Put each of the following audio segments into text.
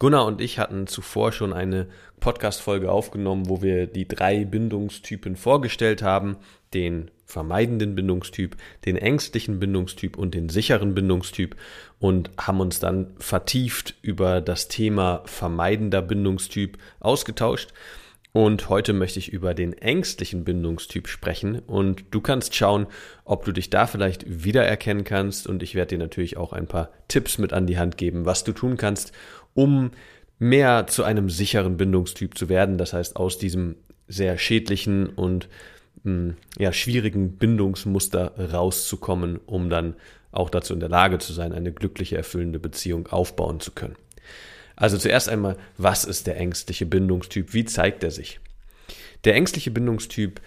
Gunnar und ich hatten zuvor schon eine Podcast-Folge aufgenommen, wo wir die drei Bindungstypen vorgestellt haben. Den vermeidenden Bindungstyp, den ängstlichen Bindungstyp und den sicheren Bindungstyp und haben uns dann vertieft über das Thema vermeidender Bindungstyp ausgetauscht. Und heute möchte ich über den ängstlichen Bindungstyp sprechen und du kannst schauen, ob du dich da vielleicht wiedererkennen kannst und ich werde dir natürlich auch ein paar Tipps mit an die Hand geben, was du tun kannst, um mehr zu einem sicheren Bindungstyp zu werden. Das heißt, aus diesem sehr schädlichen und hm, ja, schwierigen Bindungsmuster rauszukommen, um dann auch dazu in der Lage zu sein, eine glückliche, erfüllende Beziehung aufbauen zu können. Also zuerst einmal, was ist der ängstliche Bindungstyp? Wie zeigt er sich? Der ängstliche Bindungstyp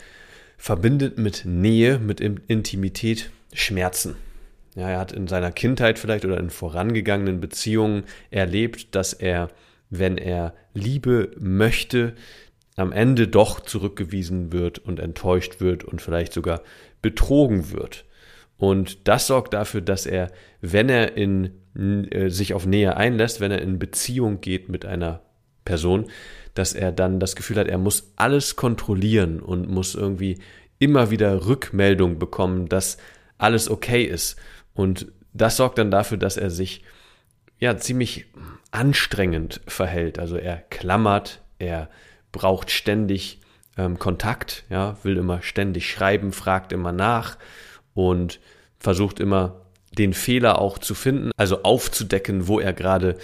verbindet mit Nähe, mit Intimität Schmerzen. Ja, er hat in seiner Kindheit vielleicht oder in vorangegangenen Beziehungen erlebt, dass er, wenn er Liebe möchte, am Ende doch zurückgewiesen wird und enttäuscht wird und vielleicht sogar betrogen wird. Und das sorgt dafür, dass er, wenn er in, sich auf Nähe einlässt, wenn er in Beziehung geht mit einer Person, dass er dann das Gefühl hat, er muss alles kontrollieren und muss irgendwie immer wieder Rückmeldung bekommen, dass alles okay ist. Und das sorgt dann dafür, dass er sich ja ziemlich anstrengend verhält. Also er klammert, er braucht ständig ähm, Kontakt, ja, will immer ständig schreiben, fragt immer nach und versucht immer den Fehler auch zu finden, also aufzudecken, wo er gerade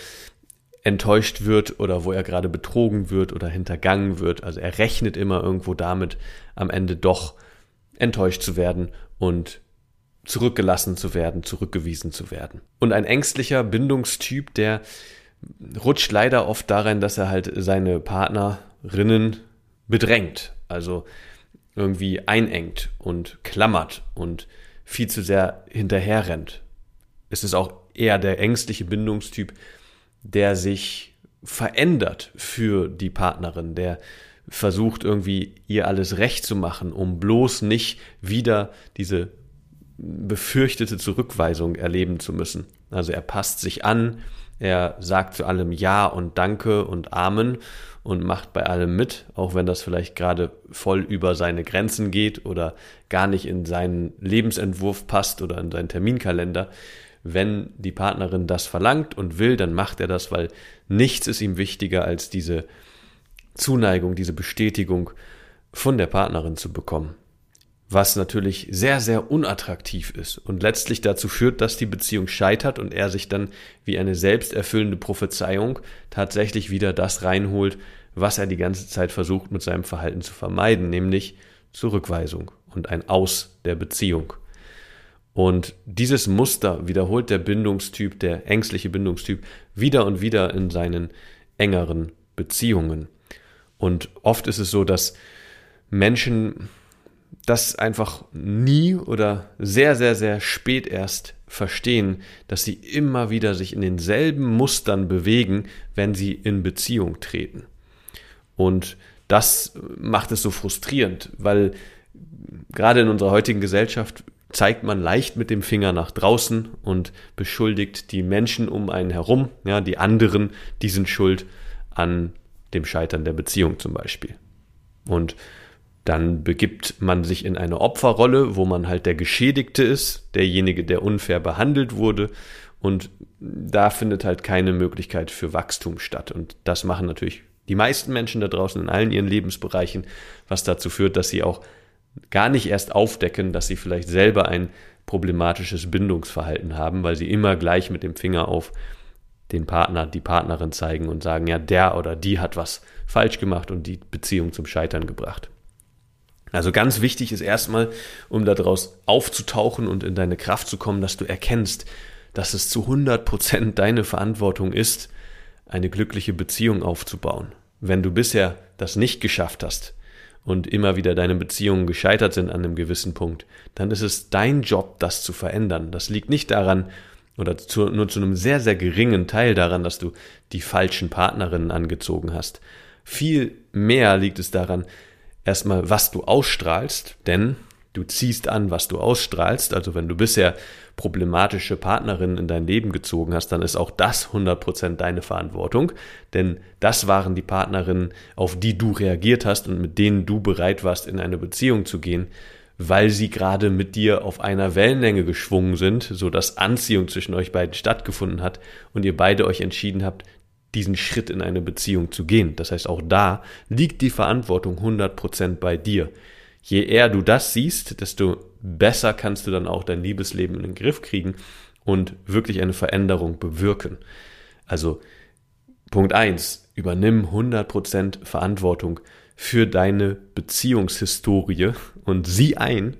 enttäuscht wird oder wo er gerade betrogen wird oder hintergangen wird. Also er rechnet immer irgendwo damit, am Ende doch enttäuscht zu werden und zurückgelassen zu werden, zurückgewiesen zu werden. Und ein ängstlicher Bindungstyp, der rutscht leider oft darin, dass er halt seine Partnerinnen bedrängt, also irgendwie einengt und klammert und viel zu sehr hinterherrennt. Es ist auch eher der ängstliche Bindungstyp, der sich verändert für die Partnerin, der versucht irgendwie ihr alles recht zu machen, um bloß nicht wieder diese befürchtete Zurückweisung erleben zu müssen. Also er passt sich an, er sagt zu allem Ja und Danke und Amen und macht bei allem mit, auch wenn das vielleicht gerade voll über seine Grenzen geht oder gar nicht in seinen Lebensentwurf passt oder in seinen Terminkalender. Wenn die Partnerin das verlangt und will, dann macht er das, weil nichts ist ihm wichtiger als diese Zuneigung, diese Bestätigung von der Partnerin zu bekommen was natürlich sehr, sehr unattraktiv ist und letztlich dazu führt, dass die Beziehung scheitert und er sich dann wie eine selbsterfüllende Prophezeiung tatsächlich wieder das reinholt, was er die ganze Zeit versucht mit seinem Verhalten zu vermeiden, nämlich Zurückweisung und ein Aus der Beziehung. Und dieses Muster wiederholt der Bindungstyp, der ängstliche Bindungstyp, wieder und wieder in seinen engeren Beziehungen. Und oft ist es so, dass Menschen das einfach nie oder sehr, sehr, sehr spät erst verstehen, dass sie immer wieder sich in denselben Mustern bewegen, wenn sie in Beziehung treten. Und das macht es so frustrierend, weil gerade in unserer heutigen Gesellschaft zeigt man leicht mit dem Finger nach draußen und beschuldigt die Menschen um einen herum, ja, die anderen, die sind schuld an dem Scheitern der Beziehung zum Beispiel. Und dann begibt man sich in eine Opferrolle, wo man halt der Geschädigte ist, derjenige, der unfair behandelt wurde. Und da findet halt keine Möglichkeit für Wachstum statt. Und das machen natürlich die meisten Menschen da draußen in allen ihren Lebensbereichen, was dazu führt, dass sie auch gar nicht erst aufdecken, dass sie vielleicht selber ein problematisches Bindungsverhalten haben, weil sie immer gleich mit dem Finger auf den Partner, die Partnerin zeigen und sagen, ja, der oder die hat was falsch gemacht und die Beziehung zum Scheitern gebracht. Also ganz wichtig ist erstmal, um daraus aufzutauchen und in deine Kraft zu kommen, dass du erkennst, dass es zu 100 Prozent deine Verantwortung ist, eine glückliche Beziehung aufzubauen. Wenn du bisher das nicht geschafft hast und immer wieder deine Beziehungen gescheitert sind an einem gewissen Punkt, dann ist es dein Job, das zu verändern. Das liegt nicht daran, oder zu, nur zu einem sehr, sehr geringen Teil daran, dass du die falschen Partnerinnen angezogen hast. Viel mehr liegt es daran, erstmal, was du ausstrahlst, denn du ziehst an, was du ausstrahlst. Also wenn du bisher problematische Partnerinnen in dein Leben gezogen hast, dann ist auch das 100% deine Verantwortung, denn das waren die Partnerinnen, auf die du reagiert hast und mit denen du bereit warst, in eine Beziehung zu gehen, weil sie gerade mit dir auf einer Wellenlänge geschwungen sind, so dass Anziehung zwischen euch beiden stattgefunden hat und ihr beide euch entschieden habt, diesen Schritt in eine Beziehung zu gehen. Das heißt, auch da liegt die Verantwortung 100% bei dir. Je eher du das siehst, desto besser kannst du dann auch dein Liebesleben in den Griff kriegen und wirklich eine Veränderung bewirken. Also Punkt eins: übernimm 100% Verantwortung für deine Beziehungshistorie und sieh ein,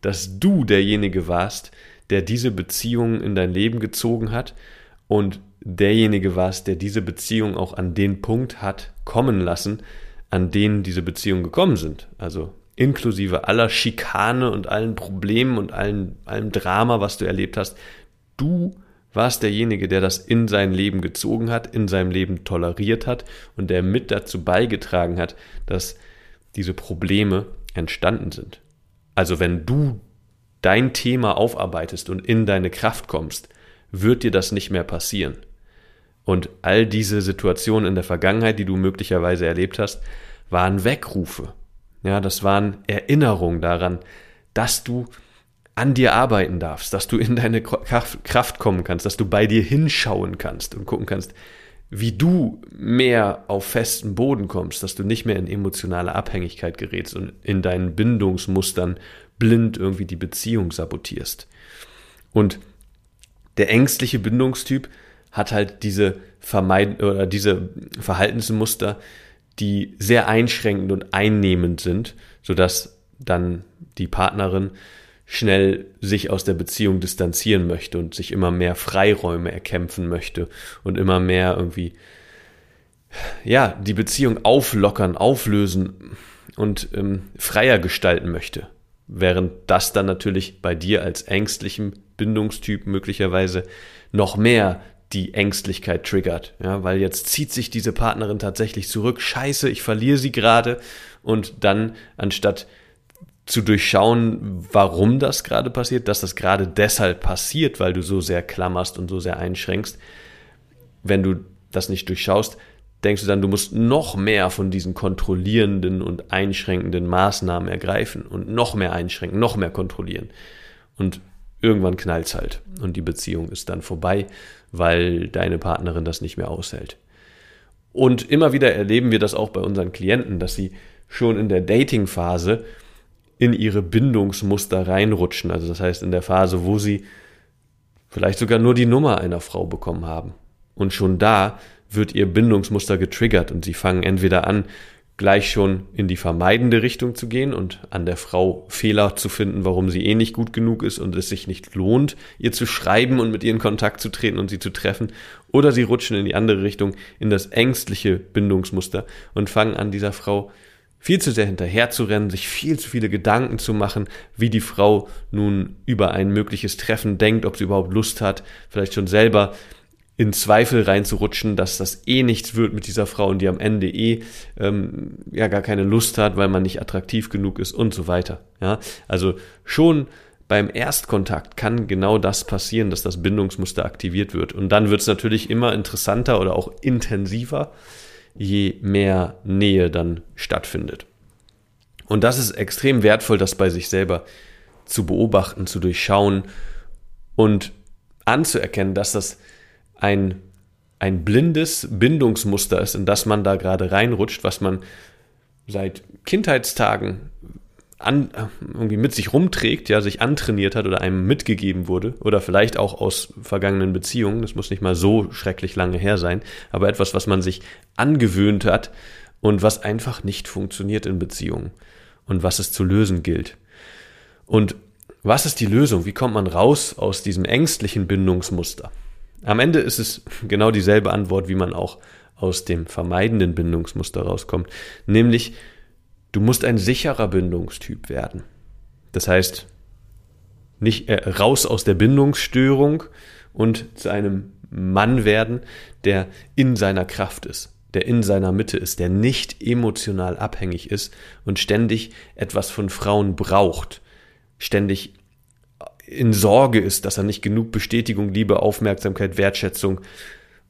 dass du derjenige warst, der diese Beziehung in dein Leben gezogen hat und derjenige warst, der diese Beziehung auch an den Punkt hat kommen lassen, an den diese Beziehungen gekommen sind. Also inklusive aller Schikane und allen Problemen und allen, allem Drama, was du erlebt hast. Du warst derjenige, der das in sein Leben gezogen hat, in seinem Leben toleriert hat und der mit dazu beigetragen hat, dass diese Probleme entstanden sind. Also wenn du dein Thema aufarbeitest und in deine Kraft kommst, wird dir das nicht mehr passieren. Und all diese Situationen in der Vergangenheit, die du möglicherweise erlebt hast, waren Weckrufe. Ja, das waren Erinnerungen daran, dass du an dir arbeiten darfst, dass du in deine Kraft kommen kannst, dass du bei dir hinschauen kannst und gucken kannst, wie du mehr auf festen Boden kommst, dass du nicht mehr in emotionale Abhängigkeit gerätst und in deinen Bindungsmustern blind irgendwie die Beziehung sabotierst. Und der ängstliche Bindungstyp hat halt diese vermeiden oder diese Verhaltensmuster, die sehr einschränkend und einnehmend sind, sodass dann die Partnerin schnell sich aus der Beziehung distanzieren möchte und sich immer mehr Freiräume erkämpfen möchte und immer mehr irgendwie ja die Beziehung auflockern, auflösen und ähm, freier gestalten möchte. Während das dann natürlich bei dir als ängstlichem Bindungstyp möglicherweise noch mehr die Ängstlichkeit triggert, ja, weil jetzt zieht sich diese Partnerin tatsächlich zurück, scheiße, ich verliere sie gerade und dann anstatt zu durchschauen, warum das gerade passiert, dass das gerade deshalb passiert, weil du so sehr klammerst und so sehr einschränkst, wenn du das nicht durchschaust, denkst du dann, du musst noch mehr von diesen kontrollierenden und einschränkenden Maßnahmen ergreifen und noch mehr einschränken, noch mehr kontrollieren. Und irgendwann knallt's halt und die Beziehung ist dann vorbei, weil deine Partnerin das nicht mehr aushält. Und immer wieder erleben wir das auch bei unseren Klienten, dass sie schon in der Dating-Phase in ihre Bindungsmuster reinrutschen. Also das heißt in der Phase, wo sie vielleicht sogar nur die Nummer einer Frau bekommen haben. Und schon da wird ihr Bindungsmuster getriggert und sie fangen entweder an, gleich schon in die vermeidende Richtung zu gehen und an der Frau Fehler zu finden, warum sie eh nicht gut genug ist und es sich nicht lohnt, ihr zu schreiben und mit ihr in Kontakt zu treten und sie zu treffen. Oder sie rutschen in die andere Richtung, in das ängstliche Bindungsmuster und fangen an, dieser Frau viel zu sehr hinterher zu rennen, sich viel zu viele Gedanken zu machen, wie die Frau nun über ein mögliches Treffen denkt, ob sie überhaupt Lust hat, vielleicht schon selber in Zweifel reinzurutschen, dass das eh nichts wird mit dieser Frau und die am Ende eh ähm, ja gar keine Lust hat, weil man nicht attraktiv genug ist und so weiter. Ja, also schon beim Erstkontakt kann genau das passieren, dass das Bindungsmuster aktiviert wird und dann wird es natürlich immer interessanter oder auch intensiver, je mehr Nähe dann stattfindet. Und das ist extrem wertvoll, das bei sich selber zu beobachten, zu durchschauen und anzuerkennen, dass das ein, ein blindes Bindungsmuster ist, in das man da gerade reinrutscht, was man seit Kindheitstagen an, irgendwie mit sich rumträgt, ja, sich antrainiert hat oder einem mitgegeben wurde oder vielleicht auch aus vergangenen Beziehungen, das muss nicht mal so schrecklich lange her sein, aber etwas, was man sich angewöhnt hat und was einfach nicht funktioniert in Beziehungen und was es zu lösen gilt. Und was ist die Lösung? Wie kommt man raus aus diesem ängstlichen Bindungsmuster? Am Ende ist es genau dieselbe Antwort, wie man auch aus dem vermeidenden Bindungsmuster rauskommt, nämlich du musst ein sicherer Bindungstyp werden. Das heißt, nicht äh, raus aus der Bindungsstörung und zu einem Mann werden, der in seiner Kraft ist, der in seiner Mitte ist, der nicht emotional abhängig ist und ständig etwas von Frauen braucht, ständig in Sorge ist, dass er nicht genug Bestätigung, Liebe, Aufmerksamkeit, Wertschätzung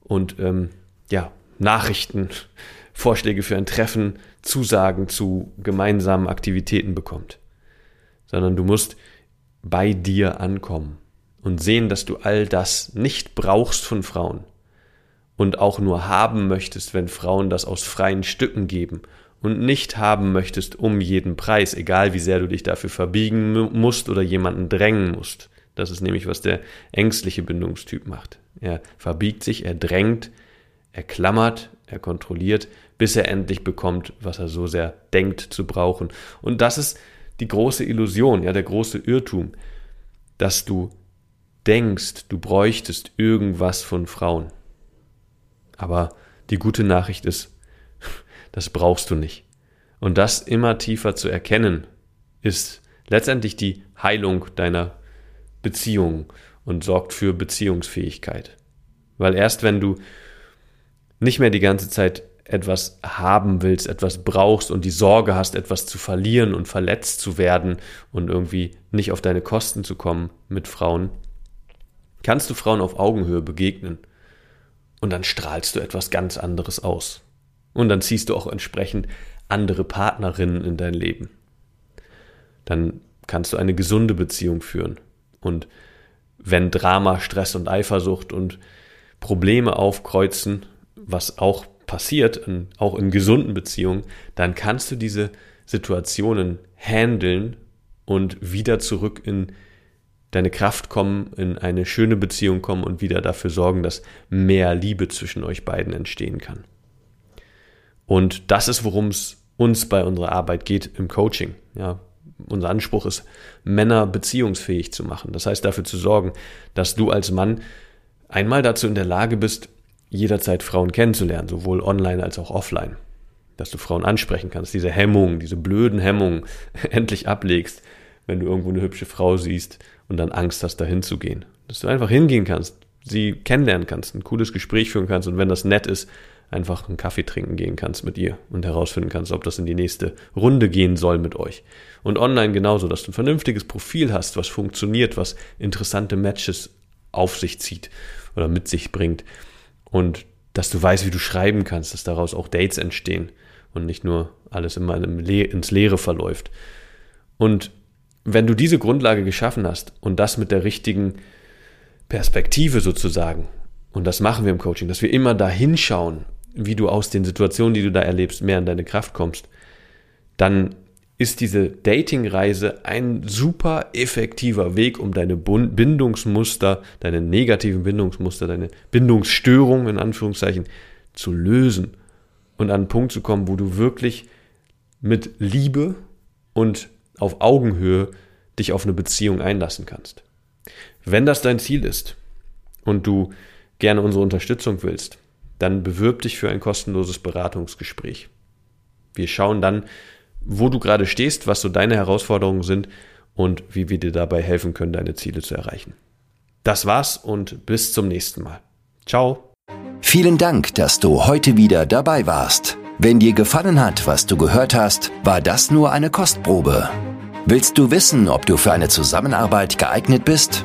und ähm, ja, Nachrichten, Vorschläge für ein Treffen, Zusagen zu gemeinsamen Aktivitäten bekommt. Sondern du musst bei dir ankommen und sehen, dass du all das nicht brauchst von Frauen und auch nur haben möchtest, wenn Frauen das aus freien Stücken geben und nicht haben möchtest um jeden Preis, egal wie sehr du dich dafür verbiegen musst oder jemanden drängen musst. Das ist nämlich, was der ängstliche Bindungstyp macht. Er verbiegt sich, er drängt, er klammert, er kontrolliert, bis er endlich bekommt, was er so sehr denkt zu brauchen. Und das ist die große Illusion, ja, der große Irrtum, dass du denkst, du bräuchtest irgendwas von Frauen. Aber die gute Nachricht ist, das brauchst du nicht. Und das immer tiefer zu erkennen, ist letztendlich die Heilung deiner Beziehung und sorgt für Beziehungsfähigkeit. Weil erst wenn du nicht mehr die ganze Zeit etwas haben willst, etwas brauchst und die Sorge hast, etwas zu verlieren und verletzt zu werden und irgendwie nicht auf deine Kosten zu kommen mit Frauen, kannst du Frauen auf Augenhöhe begegnen. Und dann strahlst du etwas ganz anderes aus. Und dann ziehst du auch entsprechend andere Partnerinnen in dein Leben. Dann kannst du eine gesunde Beziehung führen. Und wenn Drama, Stress und Eifersucht und Probleme aufkreuzen, was auch passiert, in, auch in gesunden Beziehungen, dann kannst du diese Situationen handeln und wieder zurück in deine Kraft kommen, in eine schöne Beziehung kommen und wieder dafür sorgen, dass mehr Liebe zwischen euch beiden entstehen kann. Und das ist, worum es uns bei unserer Arbeit geht im Coaching. Ja, unser Anspruch ist, Männer beziehungsfähig zu machen. Das heißt, dafür zu sorgen, dass du als Mann einmal dazu in der Lage bist, jederzeit Frauen kennenzulernen, sowohl online als auch offline. Dass du Frauen ansprechen kannst, diese Hemmungen, diese blöden Hemmungen endlich ablegst, wenn du irgendwo eine hübsche Frau siehst und dann Angst hast, dahin zu gehen. Dass du einfach hingehen kannst, sie kennenlernen kannst, ein cooles Gespräch führen kannst und wenn das nett ist, einfach einen Kaffee trinken gehen kannst mit ihr und herausfinden kannst, ob das in die nächste Runde gehen soll mit euch. Und online genauso, dass du ein vernünftiges Profil hast, was funktioniert, was interessante Matches auf sich zieht oder mit sich bringt. Und dass du weißt, wie du schreiben kannst, dass daraus auch Dates entstehen und nicht nur alles immer ins Leere verläuft. Und wenn du diese Grundlage geschaffen hast und das mit der richtigen Perspektive sozusagen, und das machen wir im Coaching, dass wir immer da hinschauen, wie du aus den Situationen, die du da erlebst, mehr in deine Kraft kommst, dann ist diese Dating-Reise ein super effektiver Weg, um deine Bindungsmuster, deine negativen Bindungsmuster, deine Bindungsstörungen in Anführungszeichen zu lösen und an einen Punkt zu kommen, wo du wirklich mit Liebe und auf Augenhöhe dich auf eine Beziehung einlassen kannst. Wenn das dein Ziel ist und du gerne unsere Unterstützung willst, dann bewirb dich für ein kostenloses Beratungsgespräch. Wir schauen dann, wo du gerade stehst, was so deine Herausforderungen sind und wie wir dir dabei helfen können, deine Ziele zu erreichen. Das war's und bis zum nächsten Mal. Ciao. Vielen Dank, dass du heute wieder dabei warst. Wenn dir gefallen hat, was du gehört hast, war das nur eine Kostprobe. Willst du wissen, ob du für eine Zusammenarbeit geeignet bist?